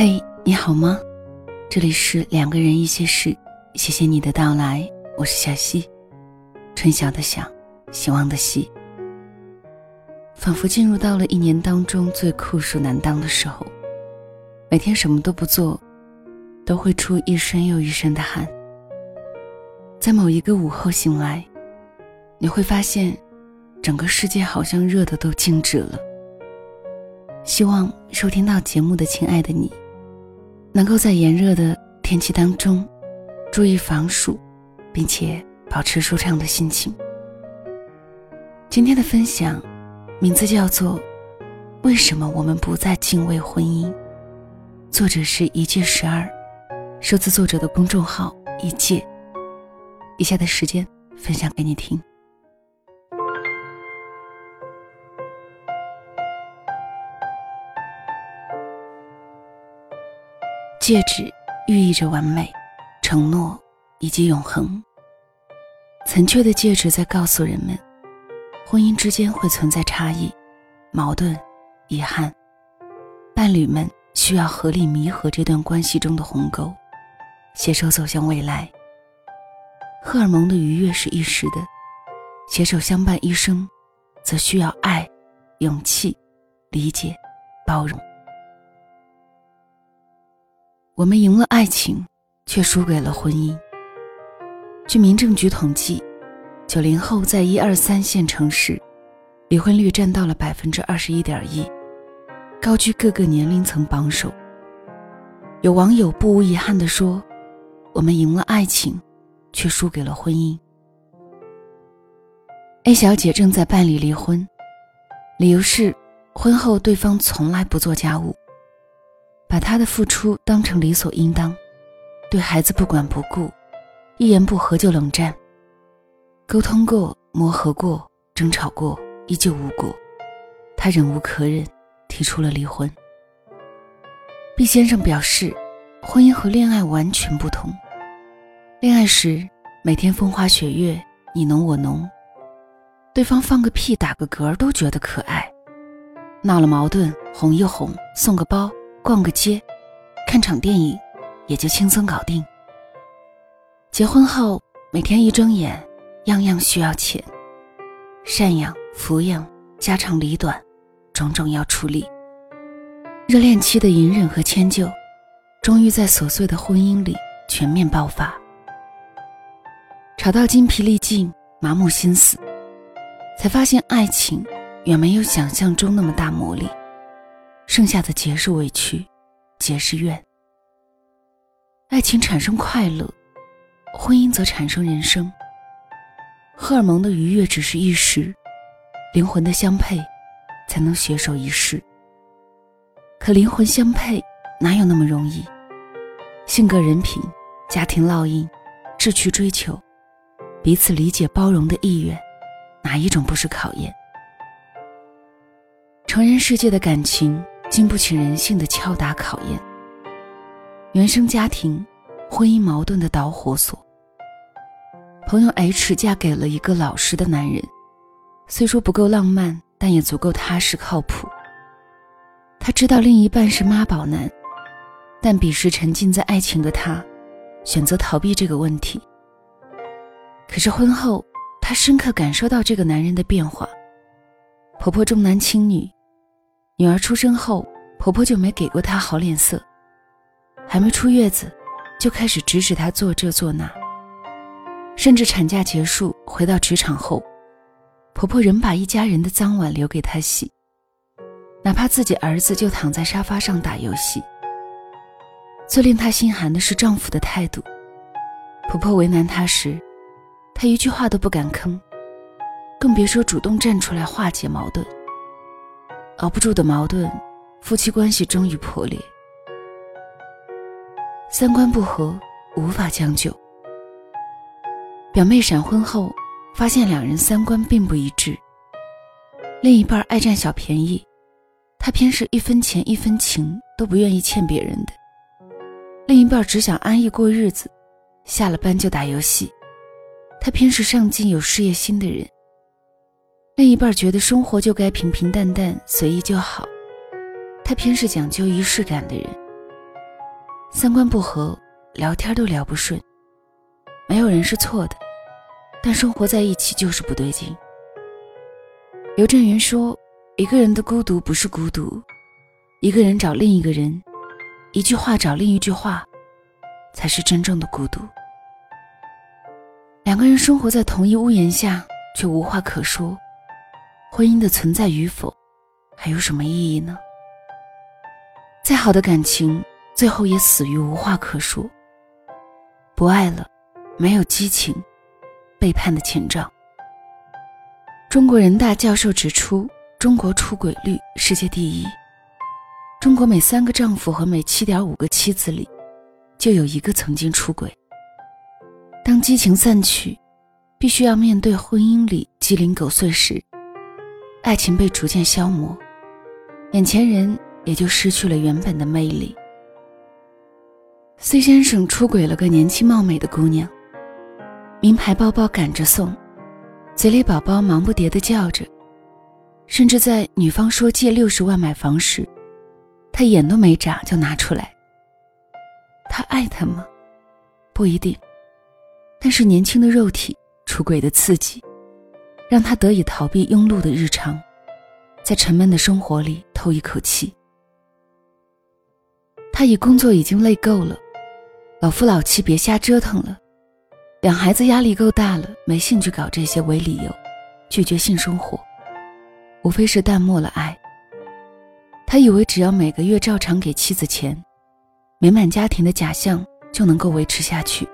嘿，你好吗？这里是两个人一些事，谢谢你的到来，我是小溪，春晓的晓，希望的希。仿佛进入到了一年当中最酷暑难当的时候，每天什么都不做，都会出一身又一身的汗。在某一个午后醒来，你会发现，整个世界好像热的都静止了。希望收听到节目的亲爱的你，能够在炎热的天气当中，注意防暑，并且保持舒畅的心情。今天的分享，名字叫做《为什么我们不再敬畏婚姻》，作者是一介十二，收自作者的公众号一介。以下的时间分享给你听。戒指寓意着完美、承诺以及永恒。残缺的戒指在告诉人们，婚姻之间会存在差异、矛盾、遗憾，伴侣们需要合力弥合这段关系中的鸿沟，携手走向未来。荷尔蒙的愉悦是一时的，携手相伴一生，则需要爱、勇气、理解、包容。我们赢了爱情，却输给了婚姻。据民政局统计，九零后在一二三线城市，离婚率占到了百分之二十一点一，高居各个年龄层榜首。有网友不无遗憾地说：“我们赢了爱情，却输给了婚姻。”A 小姐正在办理离婚，理由是婚后对方从来不做家务。把他的付出当成理所应当，对孩子不管不顾，一言不合就冷战。沟通过、磨合过、争吵过，依旧无果，他忍无可忍，提出了离婚。毕先生表示，婚姻和恋爱完全不同。恋爱时每天风花雪月，你侬我侬，对方放个屁、打个嗝都觉得可爱。闹了矛盾，哄一哄，送个包。逛个街，看场电影，也就轻松搞定。结婚后，每天一睁眼，样样需要钱，赡养、抚养、家长里短，种种要处理。热恋期的隐忍和迁就，终于在琐碎的婚姻里全面爆发。吵到筋疲力尽、麻木心死，才发现爱情远没有想象中那么大魔力。剩下的皆是委屈，皆是怨。爱情产生快乐，婚姻则产生人生。荷尔蒙的愉悦只是一时，灵魂的相配才能携手一世。可灵魂相配哪有那么容易？性格、人品、家庭烙印、志趣追求、彼此理解包容的意愿，哪一种不是考验？成人世界的感情。经不起人性的敲打考验。原生家庭，婚姻矛盾的导火索。朋友 H 嫁给了一个老实的男人，虽说不够浪漫，但也足够踏实靠谱。他知道另一半是妈宝男，但彼时沉浸在爱情的他，选择逃避这个问题。可是婚后，她深刻感受到这个男人的变化。婆婆重男轻女。女儿出生后，婆婆就没给过她好脸色。还没出月子，就开始指使她做这做那。甚至产假结束回到职场后，婆婆仍把一家人的脏碗留给她洗，哪怕自己儿子就躺在沙发上打游戏。最令她心寒的是丈夫的态度。婆婆为难她时，她一句话都不敢吭，更别说主动站出来化解矛盾。熬不住的矛盾，夫妻关系终于破裂。三观不合，无法将就。表妹闪婚后，发现两人三观并不一致。另一半爱占小便宜，他偏是一分钱一分情都不愿意欠别人的。另一半只想安逸过日子，下了班就打游戏，他偏是上进有事业心的人。另一半觉得生活就该平平淡淡、随意就好，他偏是讲究仪式感的人。三观不合，聊天都聊不顺。没有人是错的，但生活在一起就是不对劲。刘震云说：“一个人的孤独不是孤独，一个人找另一个人，一句话找另一句话，才是真正的孤独。”两个人生活在同一屋檐下，却无话可说，婚姻的存在与否，还有什么意义呢？再好的感情，最后也死于无话可说。不爱了，没有激情，背叛的前兆。中国人大教授指出，中国出轨率世界第一。中国每三个丈夫和每七点五个妻子里，就有一个曾经出轨。当激情散去，必须要面对婚姻里鸡零狗碎时，爱情被逐渐消磨，眼前人也就失去了原本的魅力。C 先生出轨了个年轻貌美的姑娘，名牌包包赶着送，嘴里宝宝忙不迭地叫着，甚至在女方说借六十万买房时，他眼都没眨就拿出来。他爱她吗？不一定。但是年轻的肉体出轨的刺激，让他得以逃避庸碌的日常，在沉闷的生活里透一口气。他以工作已经累够了，老夫老妻别瞎折腾了，两孩子压力够大了，没兴趣搞这些为理由，拒绝性生活，无非是淡漠了爱。他以为只要每个月照常给妻子钱，美满家庭的假象就能够维持下去。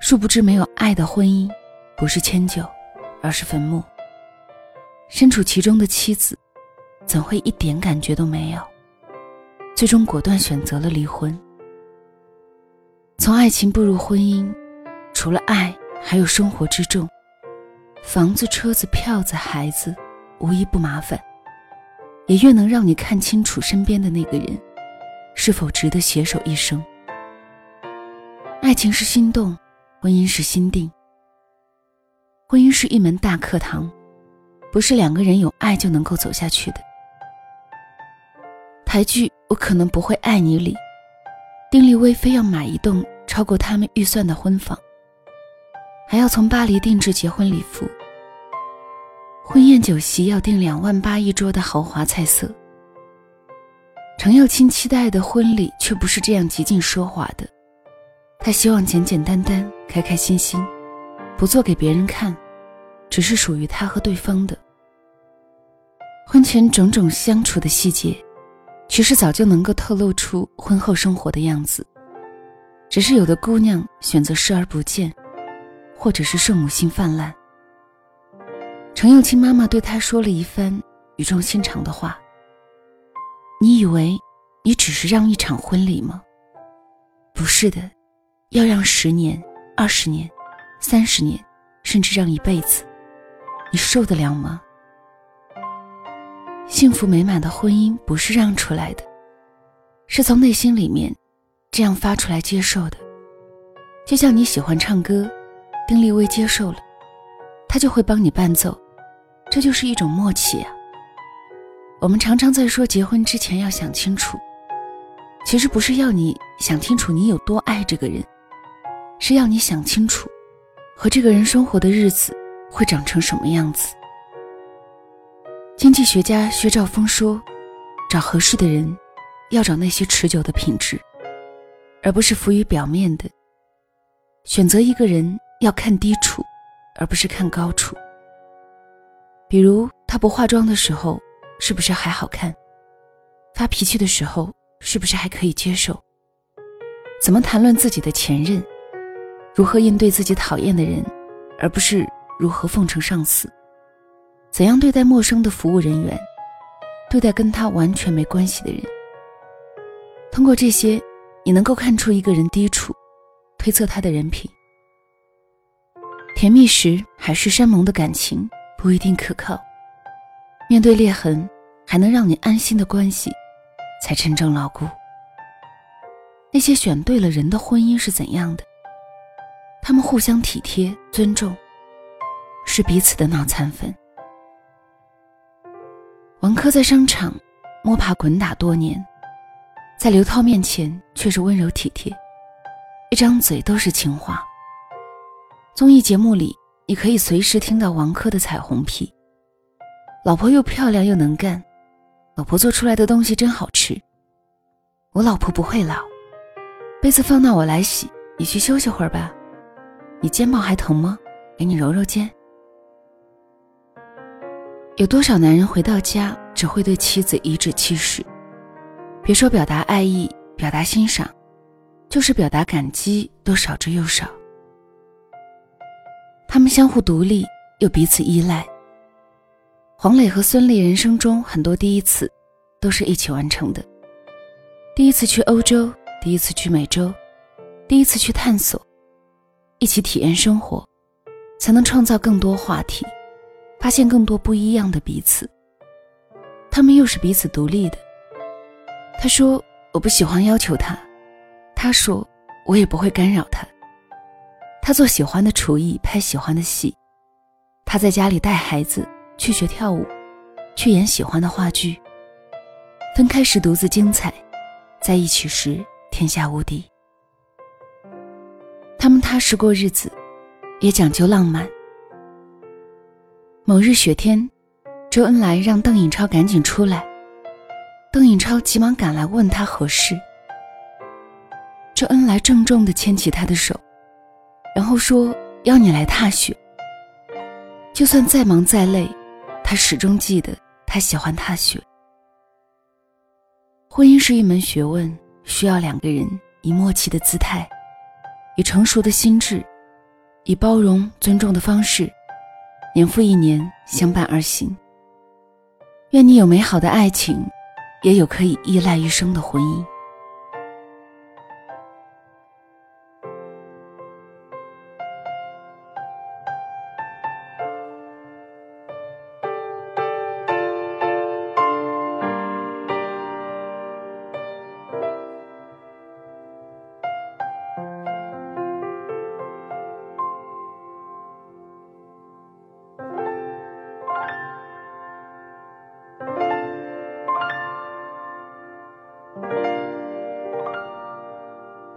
殊不知，没有爱的婚姻，不是迁就，而是坟墓。身处其中的妻子，怎会一点感觉都没有？最终果断选择了离婚。从爱情步入婚姻，除了爱，还有生活之重，房子、车子、票子、孩子，无一不麻烦，也越能让你看清楚身边的那个人，是否值得携手一生。爱情是心动。婚姻是心定，婚姻是一门大课堂，不是两个人有爱就能够走下去的。台剧《我可能不会爱你》里，丁立威非要买一栋超过他们预算的婚房，还要从巴黎定制结婚礼服，婚宴酒席要订两万八一桌的豪华菜色。程又青期待的婚礼却不是这样极尽奢华的。他希望简简单单、开开心心，不做给别人看，只是属于他和对方的。婚前种种相处的细节，其实早就能够透露出婚后生活的样子，只是有的姑娘选择视而不见，或者是圣母心泛滥。程又青妈妈对他说了一番语重心长的话：“你以为你只是让一场婚礼吗？不是的。”要让十年、二十年、三十年，甚至让一辈子，你受得了吗？幸福美满的婚姻不是让出来的，是从内心里面这样发出来接受的。就像你喜欢唱歌，丁立威接受了，他就会帮你伴奏，这就是一种默契啊。我们常常在说结婚之前要想清楚，其实不是要你想清楚你有多爱这个人。是要你想清楚，和这个人生活的日子会长成什么样子。经济学家薛兆丰说：“找合适的人，要找那些持久的品质，而不是浮于表面的。选择一个人要看低处，而不是看高处。比如他不化妆的时候，是不是还好看？发脾气的时候，是不是还可以接受？怎么谈论自己的前任？”如何应对自己讨厌的人，而不是如何奉承上司？怎样对待陌生的服务人员？对待跟他完全没关系的人？通过这些，你能够看出一个人低处，推测他的人品。甜蜜时海誓山盟的感情不一定可靠，面对裂痕还能让你安心的关系，才真正牢固。那些选对了人的婚姻是怎样的？他们互相体贴、尊重，是彼此的脑残粉。王珂在商场摸爬滚打多年，在刘涛面前却是温柔体贴，一张嘴都是情话。综艺节目里，你可以随时听到王珂的彩虹屁。老婆又漂亮又能干，老婆做出来的东西真好吃。我老婆不会老，杯子放那我来洗，你去休息会儿吧。你肩膀还疼吗？给你揉揉肩。有多少男人回到家只会对妻子颐指气使？别说表达爱意、表达欣赏，就是表达感激都少之又少。他们相互独立又彼此依赖。黄磊和孙俪人生中很多第一次，都是一起完成的。第一次去欧洲，第一次去美洲，第一次去探索，一起体验生活，才能创造更多话题，发现更多不一样的彼此。他们又是彼此独立的。他说：“我不喜欢要求他。”他说：“我也不会干扰他。”他做喜欢的厨艺，拍喜欢的戏，他在家里带孩子。去学跳舞，去演喜欢的话剧。分开时独自精彩，在一起时天下无敌。他们踏实过日子，也讲究浪漫。某日雪天，周恩来让邓颖超赶紧出来，邓颖超急忙赶来问他何事。周恩来郑重地牵起他的手，然后说：“邀你来踏雪，就算再忙再累。”他始终记得，他喜欢踏雪。婚姻是一门学问，需要两个人以默契的姿态，以成熟的心智，以包容尊重的方式，年复一年相伴而行。愿你有美好的爱情，也有可以依赖一生的婚姻。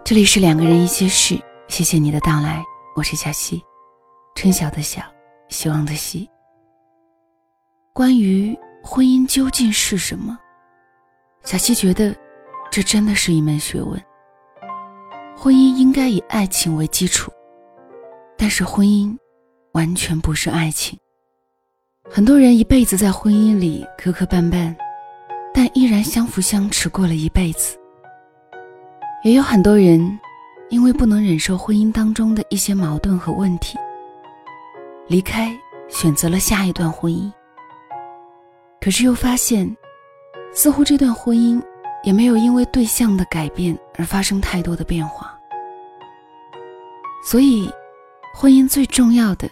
这里是两个人一些事，谢谢你的到来，我是小溪，春晓的晓，希望的希。关于婚姻究竟是什么，小溪觉得，这真的是一门学问。婚姻应该以爱情为基础，但是婚姻完全不是爱情。很多人一辈子在婚姻里磕磕绊绊，但依然相扶相持过了一辈子。也有很多人，因为不能忍受婚姻当中的一些矛盾和问题，离开，选择了下一段婚姻。可是又发现，似乎这段婚姻也没有因为对象的改变而发生太多的变化。所以，婚姻最重要的，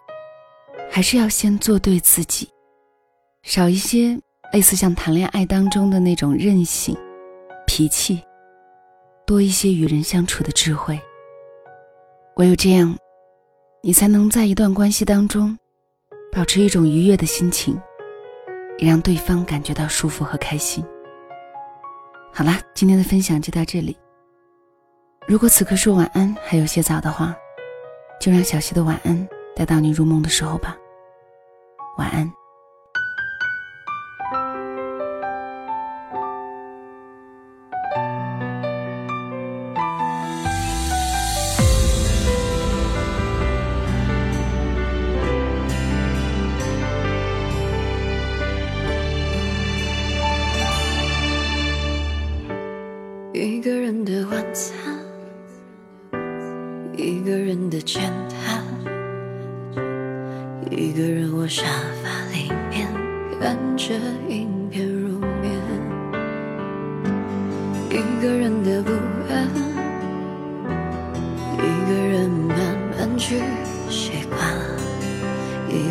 还是要先做对自己，少一些类似像谈恋爱当中的那种任性、脾气。多一些与人相处的智慧，唯有这样，你才能在一段关系当中，保持一种愉悦的心情，也让对方感觉到舒服和开心。好啦，今天的分享就到这里。如果此刻说晚安还有些早的话，就让小溪的晚安带到你入梦的时候吧。晚安。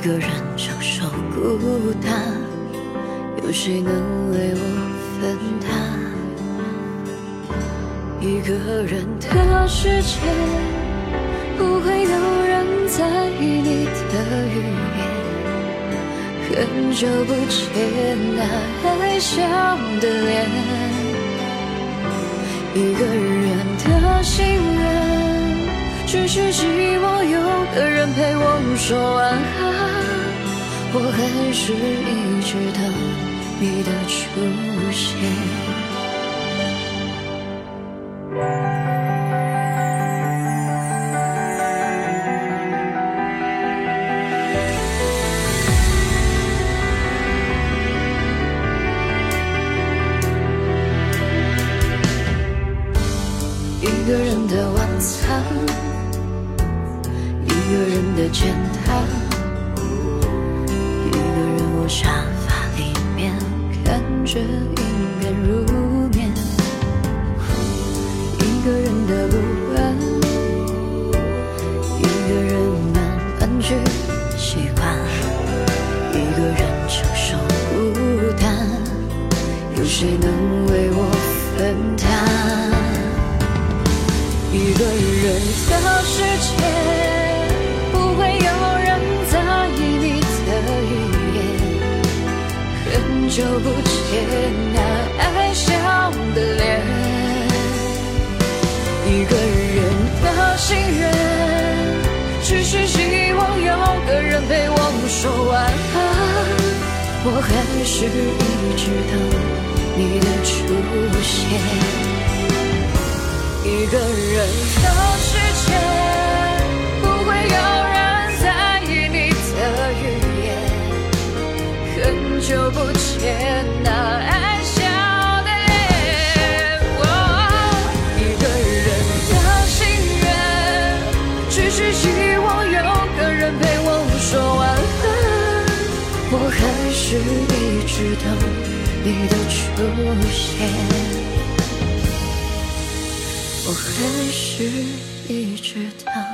一个人承受孤单，有谁能为我分担？一个人的世界，不会有人在意你的语言。很久不见那爱笑的脸，一个人的心愿，只是寂寞有个人陪我说晚安。我还是一直等你的出现。看着影片入眠，一个人的不安，一个人慢慢去习惯，一个人承受孤单，有谁能为我分担？一个人的世界，不会有人在意你的语言。很久不见那爱笑的脸。一个人的心愿，只是希望有个人陪我说晚安。我还是一直等你的出现。一个人的世界，不会有人在意你的语言。很久不见是一直等你的出现。我还是一直等。